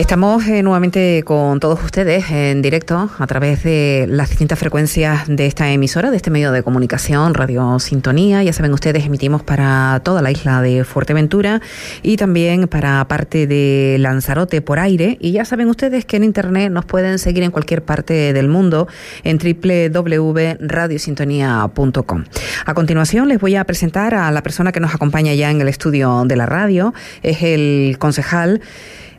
Estamos eh, nuevamente con todos ustedes en directo a través de las distintas frecuencias de esta emisora, de este medio de comunicación, Radio Sintonía. Ya saben ustedes, emitimos para toda la isla de Fuerteventura y también para parte de Lanzarote por aire. Y ya saben ustedes que en Internet nos pueden seguir en cualquier parte del mundo en www.radiosintonía.com. A continuación les voy a presentar a la persona que nos acompaña ya en el estudio de la radio. Es el concejal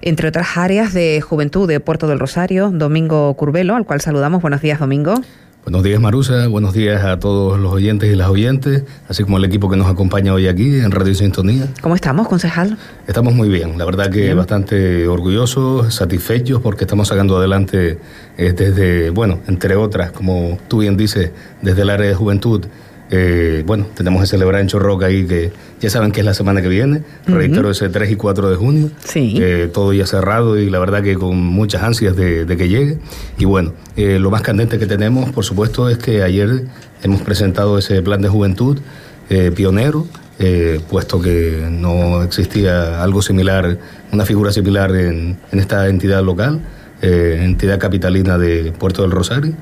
entre otras áreas de juventud de Puerto del Rosario, Domingo Curvelo, al cual saludamos. Buenos días, Domingo. Buenos días, Marusa. Buenos días a todos los oyentes y las oyentes, así como al equipo que nos acompaña hoy aquí en Radio Sintonía. ¿Cómo estamos, concejal? Estamos muy bien. La verdad que bastante orgullosos, satisfechos, porque estamos sacando adelante eh, desde, bueno, entre otras, como tú bien dices, desde el área de juventud, eh, bueno, tenemos que celebrar en Chorroca ahí, que ya saben que es la semana que viene, reitero ese 3 y 4 de junio, sí. Eh, todo ya cerrado y la verdad que con muchas ansias de, que llegue. Y bueno, eh, lo más candente que tenemos, por supuesto, es que ayer hemos presentado ese plan de juventud pionero, puesto que no existía algo similar, una figura similar en, en esta entidad local, entidad capitalina de Puerto del Rosario.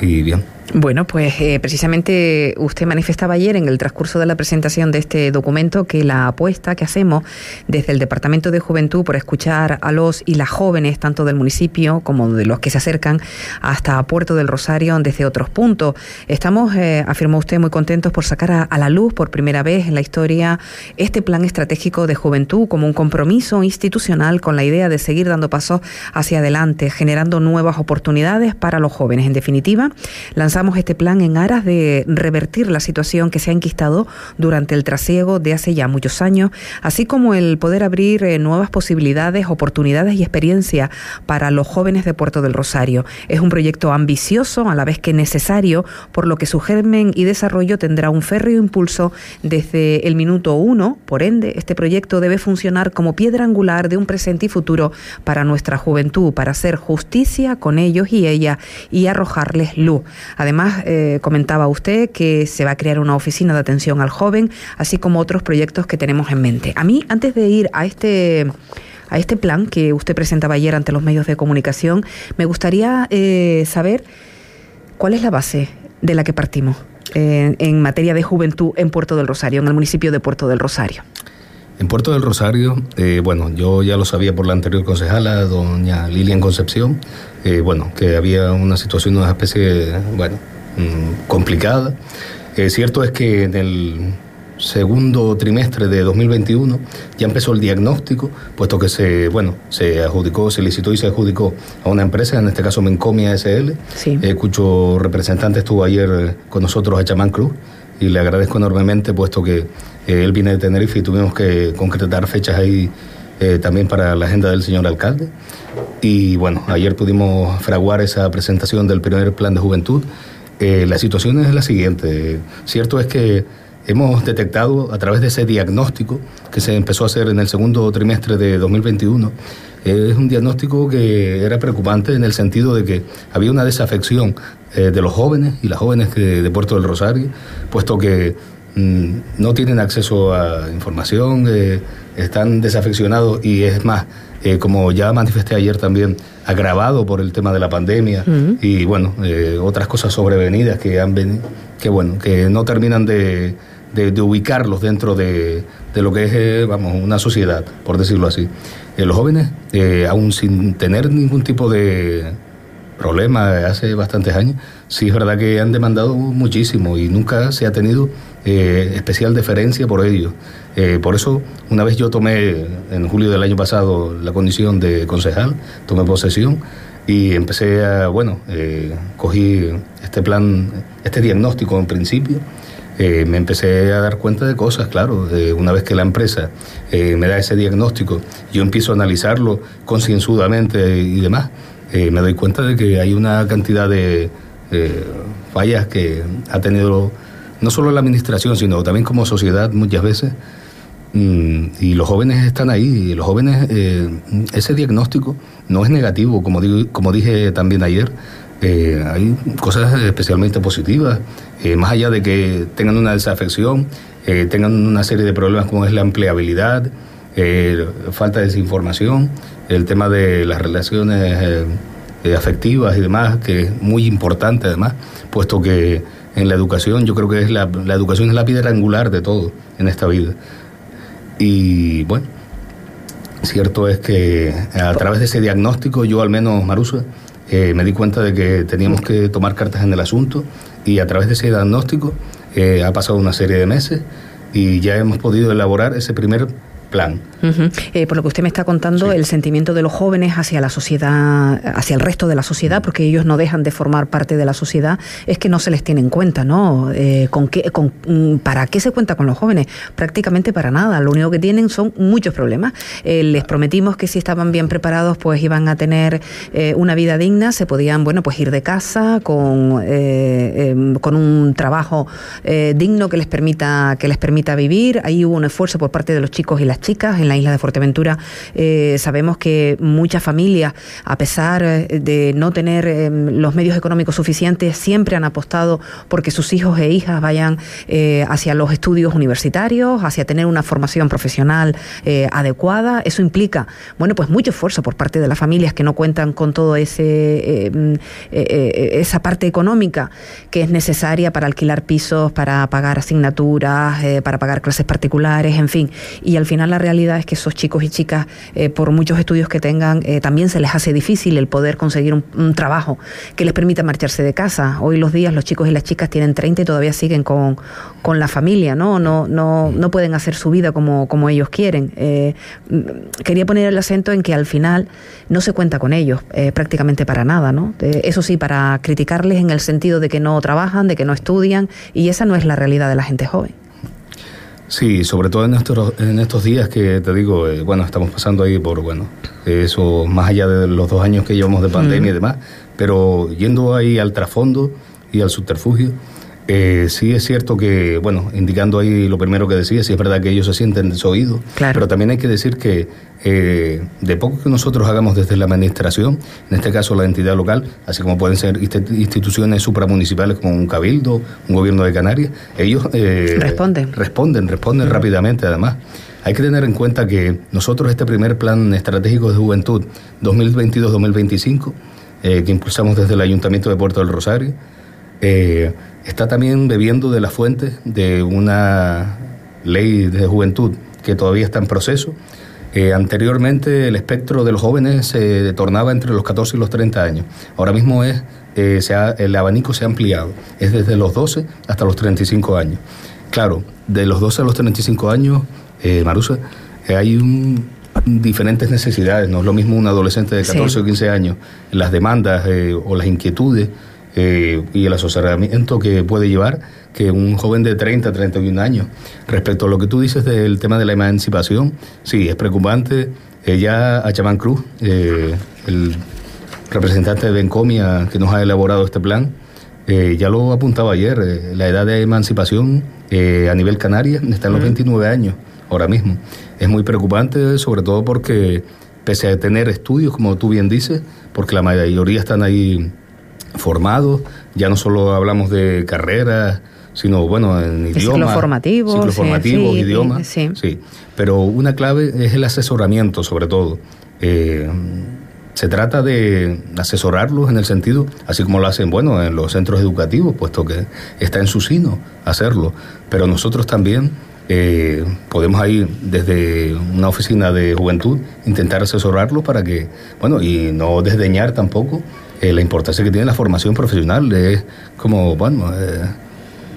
Y bien. Bueno, pues eh, precisamente usted manifestaba ayer en el transcurso de la presentación de este documento que la apuesta que hacemos desde el Departamento de Juventud por escuchar a los y las jóvenes, tanto del municipio como de los que se acercan hasta Puerto del Rosario desde otros puntos. Estamos, eh, afirmó usted, muy contentos por sacar a, la luz por primera vez en la historia este plan estratégico de juventud como un compromiso institucional con la idea de seguir dando pasos hacia adelante, generando nuevas oportunidades para los jóvenes. En definitiva, lanzamos este plan en aras de revertir la situación que se ha enquistado durante el trasiego de hace ya muchos años, así como el poder abrir eh, nuevas posibilidades, oportunidades y experiencia para los jóvenes de Puerto del Rosario. Es un proyecto ambicioso, a la vez que necesario, por lo que su germen y desarrollo tendrá un férreo impulso desde el minuto uno. Por ende, este proyecto debe funcionar como piedra angular de un presente y futuro para nuestra juventud, para hacer justicia con ellos y ella y arrojarles luz. Además, eh, comentaba usted que se va a crear una oficina de atención al joven, así como otros proyectos que tenemos en mente. A mí, antes de ir a este a este plan que usted presentaba ayer ante los medios de comunicación, me gustaría eh, saber cuál es la base de la que partimos eh, en materia de juventud en Puerto del Rosario, en el municipio de Puerto del Rosario. En Puerto del Rosario, eh, bueno, yo ya lo sabía por la anterior concejala, doña Lilian Concepción, eh, bueno, que había una situación, una especie, bueno, mm, complicada. Eh, cierto es que en el segundo trimestre de 2021 ya empezó el diagnóstico, puesto que se, bueno, se adjudicó, se licitó y se adjudicó a una empresa, en este caso Mencomia SL, cuyo representante estuvo ayer con nosotros a Chamán Club y le agradezco enormemente, puesto que eh, él viene de Tenerife y tuvimos que concretar fechas ahí eh, también para la agenda del señor alcalde. Y bueno, ayer pudimos fraguar esa presentación del primer plan de juventud. Eh, la situación es la siguiente. Cierto es que hemos detectado a través de ese diagnóstico que se empezó a hacer en el segundo trimestre de 2021, es un diagnóstico que era preocupante en el sentido de que había una desafección de los jóvenes y las jóvenes de Puerto del Rosario, puesto que no tienen acceso a información, eh, están desafeccionados y es más, eh, como ya manifesté ayer también, agravado por el tema de la pandemia y bueno, eh, otras cosas sobrevenidas que han venido, que bueno, que no terminan de, ubicarlos dentro de, de, lo que es, vamos, una sociedad, por decirlo así. los jóvenes, aún sin tener ningún tipo de problema hace bastantes años, sí es verdad que han demandado muchísimo y nunca se ha tenido eh, especial deferencia por ello. Eh, por eso, una vez yo tomé en julio del año pasado la condición de concejal, tomé posesión y empecé a, bueno, eh, cogí este plan, este diagnóstico en principio. me empecé a dar cuenta de cosas, claro, una vez que la empresa me da ese diagnóstico, yo empiezo a analizarlo concienzudamente y demás, me doy cuenta de que hay una cantidad de fallas que ha tenido no solo la administración, sino también como sociedad muchas veces. Mm, y los jóvenes están ahí, los jóvenes, eh, ese diagnóstico no es negativo, como, como dije también ayer, eh, hay cosas especialmente positivas, eh, más allá de que tengan una desafección, tengan una serie de problemas como es la empleabilidad, falta de desinformación, el tema de las relaciones afectivas y demás, que es muy importante además, puesto que en la educación yo creo que es la, educación es la piedra angular de todo en esta vida. Y bueno, cierto es que a través de ese diagnóstico yo al menos, Marusa, eh, me di cuenta de que teníamos que tomar cartas en el asunto y a través de ese diagnóstico eh, ha pasado una serie de meses y ya hemos podido elaborar ese primer plan. Eh, por lo que usted me está contando, el sentimiento de los jóvenes hacia la sociedad, hacia el resto de la sociedad, porque ellos no dejan de formar parte de la sociedad, es que no se les tiene en cuenta, ¿no? Eh, ¿con qué, con, mm, ¿Para qué se cuenta con los jóvenes? Prácticamente para nada. Lo único que tienen son muchos problemas. Eh, les prometimos que si estaban bien preparados, pues iban a tener una vida digna, se podían, bueno, pues ir de casa con, em, con un trabajo digno que les permita que les permita vivir. Ahí hubo un esfuerzo por parte de los chicos y las chicas en la isla de Fuerteventura. Eh, sabemos que muchas familias, a pesar eh, de no tener eh, los medios económicos suficientes, siempre han apostado porque sus hijos e hijas vayan hacia los estudios universitarios, hacia tener una formación profesional adecuada. Eso implica, bueno, pues mucho esfuerzo por parte de las familias que no cuentan con todo ese esa parte económica que es necesaria para alquilar pisos, para pagar asignaturas, para pagar clases particulares, en fin. Y al final la realidad es que esos chicos y chicas, eh, por muchos estudios que tengan, eh, también se les hace difícil el poder conseguir un, trabajo que les permita marcharse de casa. Hoy los días los chicos y las chicas tienen 30 y todavía siguen con, con la familia, ¿no? No, no, no pueden hacer su vida como, como ellos quieren. Eh, quería poner el acento en que al final no se cuenta con ellos prácticamente para nada, ¿no? eso sí, para criticarles en el sentido de que no trabajan, de que no estudian, y esa no es la realidad de la gente joven. Sí, sobre todo en estos, en estos días que te digo, eh, bueno, estamos pasando ahí por, bueno, eso más allá de los dos años que llevamos de pandemia y demás, pero yendo ahí al trasfondo y al subterfugio, eh, sí es cierto que, bueno, indicando ahí lo primero que decía, sí es verdad que ellos se sienten desoídos, pero también hay que decir que eh, de poco que nosotros hagamos desde la administración, en este caso la entidad local, así como pueden ser instituciones supramunicipales como un cabildo, un gobierno de Canarias, ellos eh, responden. Responden, responden rápidamente además. Hay que tener en cuenta que nosotros este primer plan estratégico de juventud 2022-2025, que impulsamos desde el Ayuntamiento de Puerto del Rosario, eh, está también bebiendo de la fuente de una ley de juventud que todavía está en proceso. Eh, anteriormente el espectro de los jóvenes se tornaba entre los 14 y los 30 años. Ahora mismo es, eh, se el abanico se ha ampliado, es desde los 12 hasta los 35 años. Claro, de los 12 a los 35 años, eh, Marusa, eh, hay un, diferentes necesidades, no es lo mismo un adolescente de 14 o 15 años, las demandas o las inquietudes eh, y el asesoramiento que puede llevar que un joven de 30, 31 años. Respecto a lo que tú dices del tema de la emancipación, sí, es preocupante. Ella, Chamán Cruz, eh, el representante de Bencomia que nos ha elaborado este plan, eh, ya lo apuntaba ayer, la edad de emancipación a nivel canaria está en los 29 años ahora mismo. Es muy preocupante, sobre todo porque, pese a tener estudios, como tú bien dices, porque la mayoría están ahí formados, ya no solo hablamos de carreras, sino bueno, en idiomas. Ciclos formativos. Ciclos formativos, idiomas. Sí. sí. Pero una clave es el asesoramiento, sobre todo. Eh, se trata de asesorarlos en el sentido, así como lo hacen, bueno, en los centros educativos, puesto que está en su sino hacerlo. Pero nosotros también eh, podemos ir desde una oficina de juventud, intentar asesorarlos para que, bueno, y no desdeñar tampoco eh, la importancia que tiene la formación profesional. Es como, bueno, eh,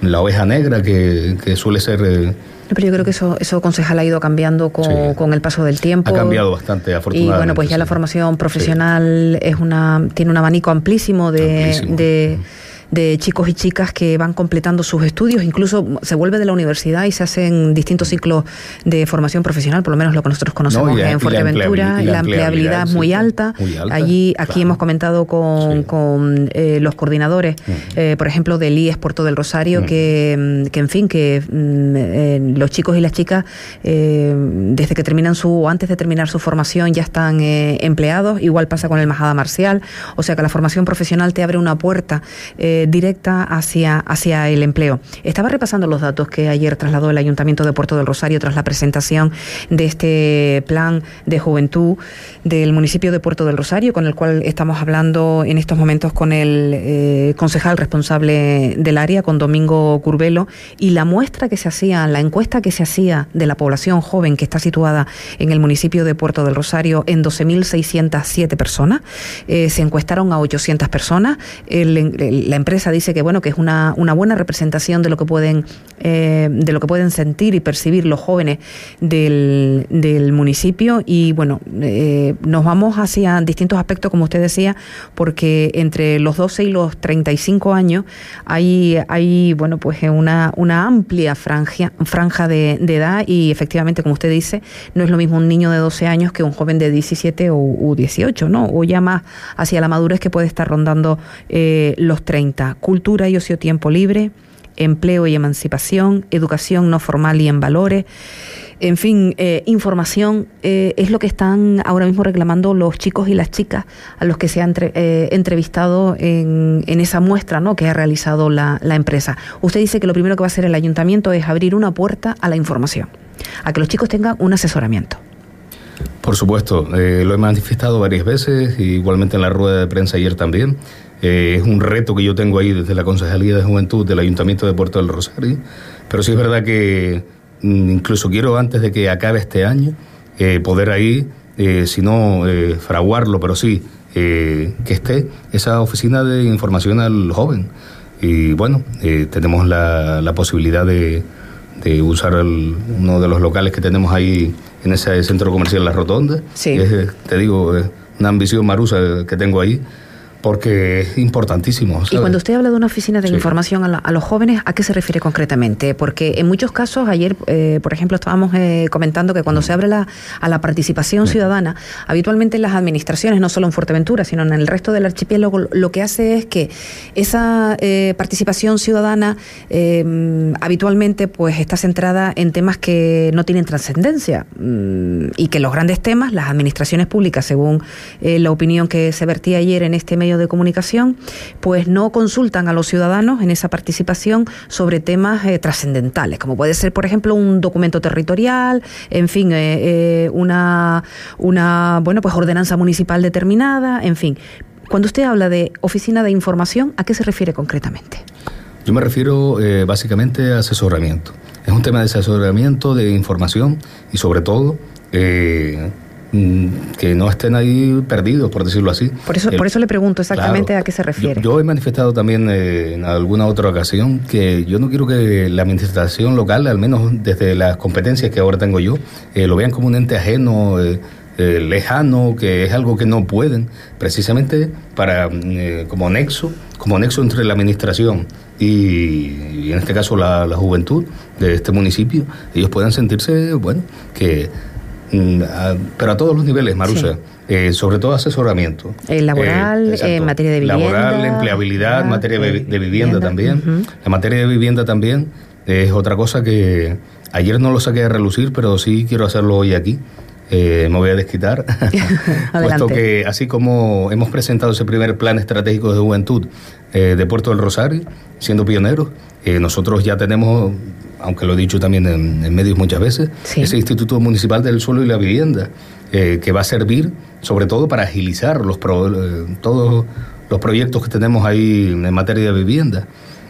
la oveja negra que, suele ser... Eh, pero yo creo que eso, eso concejal ha ido cambiando con, el paso del tiempo. Ha cambiado bastante, afortunadamente. Y bueno, pues ya la formación profesional es una tiene un abanico amplísimo de de chicos y chicas que van completando sus estudios, incluso se vuelve de la universidad y se hacen distintos ciclos de formación profesional, por lo menos lo que nosotros conocemos en Fuerteventura, la empleabilidad, es muy, alta. Allí, aquí hemos comentado con, con eh, los coordinadores, eh, por ejemplo, del IES Puerto del Rosario, que, que, en fin, que mm, eh, los chicos y las chicas, desde que terminan su, o antes de terminar su formación, ya están empleados. Igual pasa con el Majada Marcial, o sea que la formación profesional te abre una puerta. Eh, directa hacia, hacia el empleo. Estaba repasando los datos que ayer trasladó el Ayuntamiento de Puerto del Rosario tras la presentación de este plan de juventud del municipio de Puerto del Rosario, con el cual estamos hablando en estos momentos con el concejal responsable del área, con Domingo Curvelo, y la muestra que se hacía, la encuesta que se hacía de la población joven que está situada en el municipio de Puerto del Rosario en 12.607 personas. Eh, se encuestaron a 800 personas. la empresa dice que bueno que es una, una buena representación de lo que pueden eh, de lo que pueden sentir y percibir los jóvenes del, del municipio y bueno eh, nos vamos hacia distintos aspectos como usted decía porque entre los 12 y los 35 años hay hay bueno pues una, una amplia franja, franja de, edad y efectivamente como usted dice no es lo mismo un niño de 12 años que un joven de 17 o 18, ¿no? O ya más hacia la madurez que puede estar rondando eh, los 30. Cultura y ocio tiempo libre, empleo y emancipación, educación no formal y en valores. En fin, eh, información eh, es lo que están ahora mismo reclamando los chicos y las chicas a los que se han entrevistado en, esa muestra ¿no? que ha realizado la, la empresa. Usted dice que lo primero que va a hacer el ayuntamiento es abrir una puerta a la información, a que los chicos tengan un asesoramiento. Por supuesto, eh, lo he manifestado varias veces, igualmente en la rueda de prensa ayer también. Eh, es un reto que yo tengo ahí desde la Concejalía de Juventud del Ayuntamiento de Puerto del Rosario, pero sí es verdad que mm, incluso quiero antes de que acabe este año eh, poder ahí, si no fraguarlo, pero sí que esté esa oficina de información al joven. Y bueno, tenemos la, la posibilidad de, de usar uno de los locales que tenemos ahí en ese centro comercial La Rotonda. Sí. te digo, una ambición marusa que tengo ahí porque es importantísimo. Y cuando usted habla de una oficina de información a, los jóvenes, ¿a qué se refiere concretamente? Porque en muchos casos, ayer, eh, por ejemplo, estábamos eh, comentando que cuando se abre la, a la participación ciudadana, habitualmente en las administraciones, no solo en Fuerteventura, sino en el resto del archipiélago, lo que hace es que esa eh, participación ciudadana habitualmente pues está centrada en temas que no tienen trascendencia mm, y que los grandes temas, las administraciones públicas, según la opinión que se vertía ayer en este medio de comunicación, pues no consultan a los ciudadanos en esa participación sobre temas eh, trascendentales, como puede ser, por ejemplo, un documento territorial, en fin, eh, eh, una, una bueno, pues ordenanza municipal determinada, en fin. Cuando usted habla de oficina de información, ¿a qué se refiere concretamente? Yo me refiero básicamente a asesoramiento. Es un tema de asesoramiento, de información y sobre todo que no estén ahí perdidos, por decirlo así. Por eso, por eso le pregunto exactamente a qué se refiere. Yo, he manifestado también eh, en alguna otra ocasión que yo no quiero que la administración local, al menos desde las competencias que ahora tengo yo, eh, lo vean como un ente ajeno. Eh, lejano, que es algo que no pueden, precisamente para como nexo, como nexo entre la administración y, en este caso la, la, juventud de este municipio, ellos puedan sentirse, bueno, que Mm, pero a todos los niveles, Marusa. Eh, sobre todo asesoramiento. El laboral, eh, en materia de vivienda. Laboral, empleabilidad, en materia de, vivienda, también. En materia de vivienda también es otra cosa que ayer no lo saqué a relucir, pero sí quiero hacerlo hoy aquí. Eh, me voy a desquitar, puesto que así como hemos presentado ese primer plan estratégico de juventud de Puerto del Rosario, siendo pioneros, nosotros ya tenemos aunque lo he dicho también en, medios muchas veces, ese Instituto Municipal del Suelo y la Vivienda, eh, que va a servir sobre todo para agilizar los eh, todos los proyectos que tenemos ahí en materia de vivienda.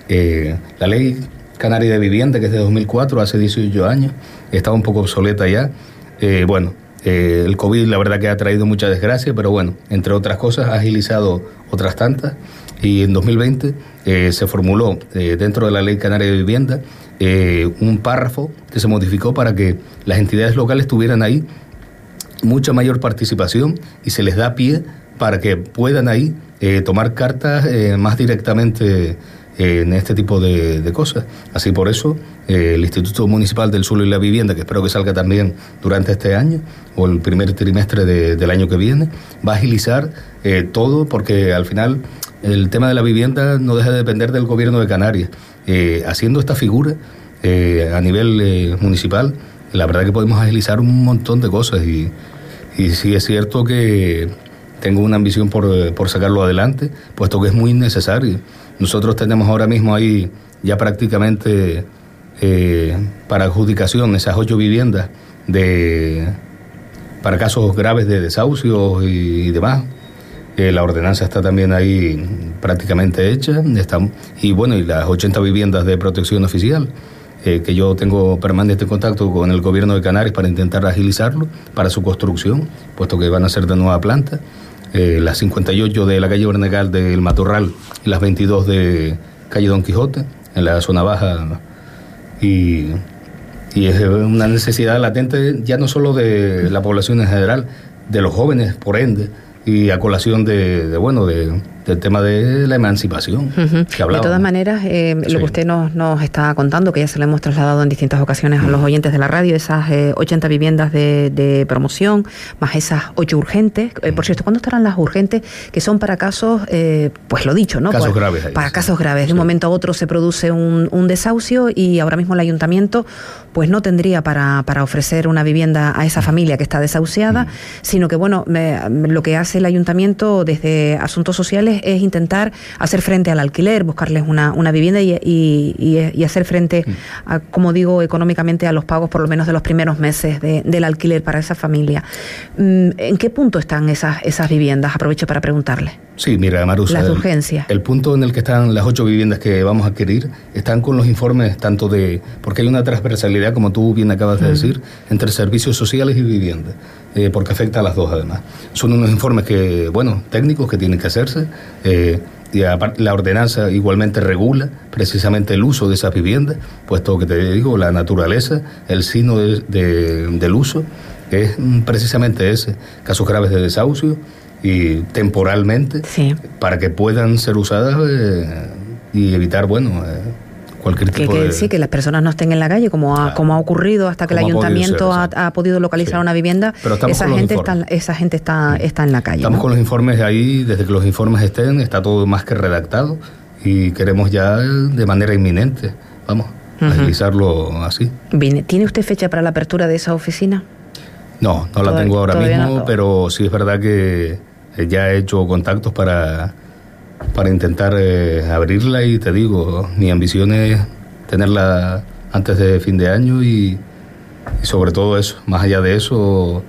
Eh, la ley canaria de vivienda, que es de 2004, hace 18 años, estaba un poco obsoleta ya. bueno, el COVID la verdad que ha traído mucha desgracia, pero bueno, entre otras cosas ha agilizado otras tantas y en 2020 se formuló dentro de la ley canaria de vivienda eh, un párrafo que se modificó para que las entidades locales tuvieran ahí mucha mayor participación y se les da pie para que puedan ahí eh, tomar cartas eh, más directamente en este tipo de, cosas. Así por eso el Instituto Municipal del Suelo y la Vivienda, que espero que salga también durante este año o el primer trimestre del año que viene, va a agilizar todo porque al final el tema de la vivienda no deja de depender del gobierno de Canarias. Eh, haciendo esta figura eh, a nivel eh, municipal, la verdad que podemos agilizar un montón de cosas y, y sí es cierto que tengo una ambición por, por sacarlo adelante, puesto que es muy necesario. Nosotros tenemos ahora mismo ahí ya prácticamente eh, para adjudicación esas ocho viviendas de, para casos graves de desahucios y, demás. Eh, la ordenanza está también ahí prácticamente hecha. Está, y bueno, y las 80 viviendas de protección oficial, eh, que yo tengo permanente contacto con el gobierno de Canarias para intentar agilizarlo para su construcción, puesto que van a ser de nueva planta. Eh, las 58 de la calle Bernegal del Matorral las 22 de calle Don Quijote, en la zona baja. Y y es una necesidad latente ya no solo de la población en general, de los jóvenes, por ende, y a colación de, bueno, de, del tema de la emancipación que De todas maneras, eh, lo que usted nos, nos está contando, que ya se lo hemos trasladado en distintas ocasiones a los oyentes de la radio, esas 80 eh, viviendas de, promoción, más esas 8 urgentes. Eh, por cierto, ¿cuándo estarán las urgentes? Que son para casos, pues lo dicho, ¿no? Casos graves. para casos graves. De un momento a otro se produce un, un, desahucio y ahora mismo el ayuntamiento pues no tendría para, para ofrecer una vivienda a esa familia que está desahuciada, sino que, bueno, lo que hace el ayuntamiento desde asuntos sociales es intentar hacer frente al alquiler, buscarles una, una vivienda y, y, hacer frente, a, como digo, económicamente a los pagos por lo menos de los primeros meses del alquiler para esa familia. Mm, ¿En qué punto están esas, esas viviendas? Aprovecho para preguntarle. Sí, mira, Marusa. Las urgencias. El, punto en el que están las ocho viviendas que vamos a adquirir están con los informes tanto de. porque hay una transversalidad, como tú bien acabas de decir, entre servicios sociales y vivienda, eh, porque afecta a las dos además. Son unos informes que, bueno, técnicos que tienen que hacerse. Eh, y aparte la ordenanza igualmente regula precisamente el uso de esas viviendas, puesto que te digo, la naturaleza, el signo del uso es precisamente ese, casos graves de desahucio y temporalmente para que puedan ser usadas eh, y evitar, bueno, eh, cualquier tipo que, de... Sí, que las personas no estén en la calle, como ha, como ha ocurrido hasta que el ayuntamiento ha, podido localizar una vivienda, esa gente, está, esa gente está, está en la calle. Estamos con los informes ahí, desde que los informes estén, está todo más que redactado y queremos ya de manera inminente, vamos, agilizarlo así. ¿Tiene usted fecha para la apertura de esa oficina? No, no la tengo ahora mismo, pero sí es verdad que eh, ya he hecho contactos para, para intentar eh, abrirla y te digo, mi ambición es tenerla antes de fin de año y, sobre todo eso, más allá de eso,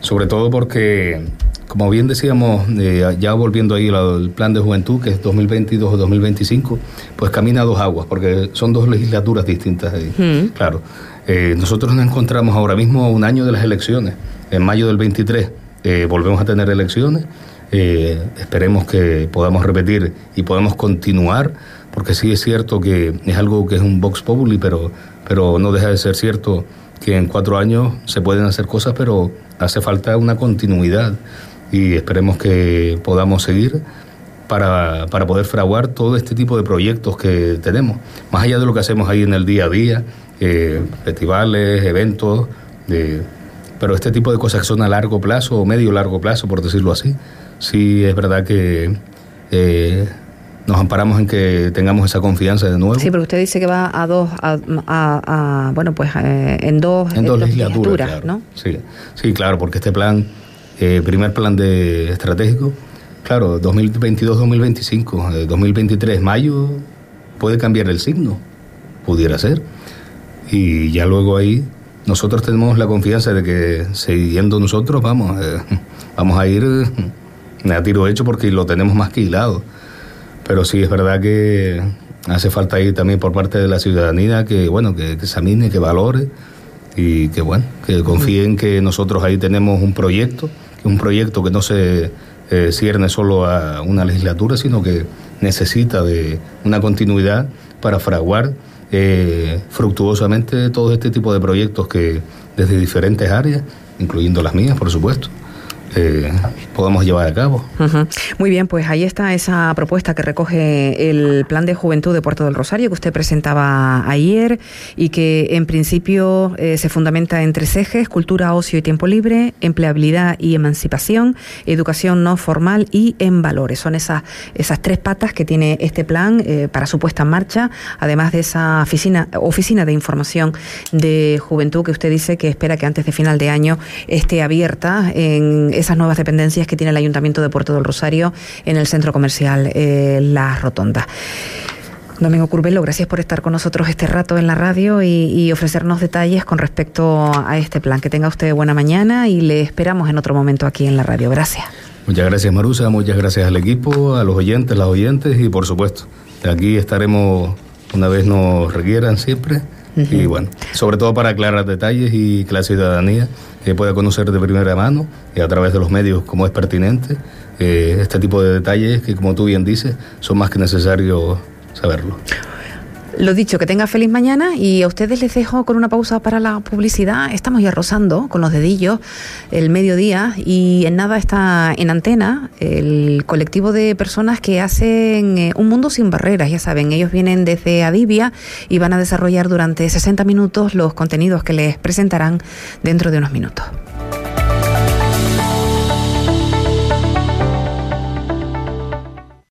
sobre todo porque, como bien decíamos, eh, ya volviendo ahí al plan de juventud, que es 2022 o 2025, pues camina a dos aguas, porque son dos legislaturas distintas ahí, claro. Eh, nosotros nos encontramos ahora mismo a un año de las elecciones. En mayo del 23 eh, volvemos a tener elecciones. Eh, esperemos que podamos repetir y podamos continuar, porque sí es cierto que es algo que es un Vox Populi, pero, pero no deja de ser cierto que en cuatro años se pueden hacer cosas, pero hace falta una continuidad y esperemos que podamos seguir para, para poder fraguar todo este tipo de proyectos que tenemos, más allá de lo que hacemos ahí en el día a día, eh, festivales, eventos, pero este tipo de cosas que son a largo plazo o medio largo plazo, por decirlo así, sí es verdad que eh, nos amparamos en que tengamos esa confianza de nuevo. Sí, pero usted dice que va a dos, a, bueno, pues eh, en dos, en dos legislaturas, ¿no? Sí, sí, claro, porque este plan, eh, primer plan de estratégico, claro, 2022-2025, 2023, mayo, puede cambiar el signo, pudiera ser y ya luego ahí nosotros tenemos la confianza de que siguiendo nosotros vamos, eh, vamos a ir a tiro hecho porque lo tenemos más que hilado. Pero sí es verdad que hace falta ir también por parte de la ciudadanía que bueno que, examine, que valore y que bueno, que confíen que nosotros ahí tenemos un proyecto, un proyecto que no se eh, cierne solo a una legislatura, sino que necesita de una continuidad para fraguar eh, fructuosamente todo este tipo de proyectos que desde diferentes áreas, incluyendo las mías, por supuesto, eh, podamos llevar a cabo. Muy bien, pues ahí está esa propuesta que recoge el Plan de Juventud de Puerto del Rosario que usted presentaba ayer y que en principio eh, se fundamenta en tres ejes, cultura, ocio y tiempo libre, empleabilidad y emancipación, educación no formal y en valores. Son esas, esas tres patas que tiene este plan eh, para su puesta en marcha, además de esa oficina, oficina de información de juventud que usted dice que espera que antes de final de año esté abierta en esas nuevas dependencias que tiene el Ayuntamiento de Puerto del Rosario en el centro comercial eh, La Rotonda. Domingo Curvelo, gracias por estar con nosotros este rato en la radio y, ofrecernos detalles con respecto a este plan. Que tenga usted buena mañana y le esperamos en otro momento aquí en la radio. Gracias. Muchas gracias Marusa, muchas gracias al equipo, a los oyentes, las oyentes y por supuesto, aquí estaremos una vez nos requieran siempre. Y bueno, sobre todo para aclarar detalles y que la ciudadanía eh, pueda conocer de primera mano y a través de los medios como es pertinente eh, este tipo de detalles que como tú bien dices son más que necesarios saberlo. Lo dicho, que tenga feliz mañana y a ustedes les dejo con una pausa para la publicidad. Estamos ya rozando con los dedillos el mediodía y en nada está en antena el colectivo de personas que hacen eh, un mundo sin barreras. Ya saben, ellos vienen desde Adivia y van a desarrollar durante 60 minutos los contenidos que les presentarán dentro de unos minutos.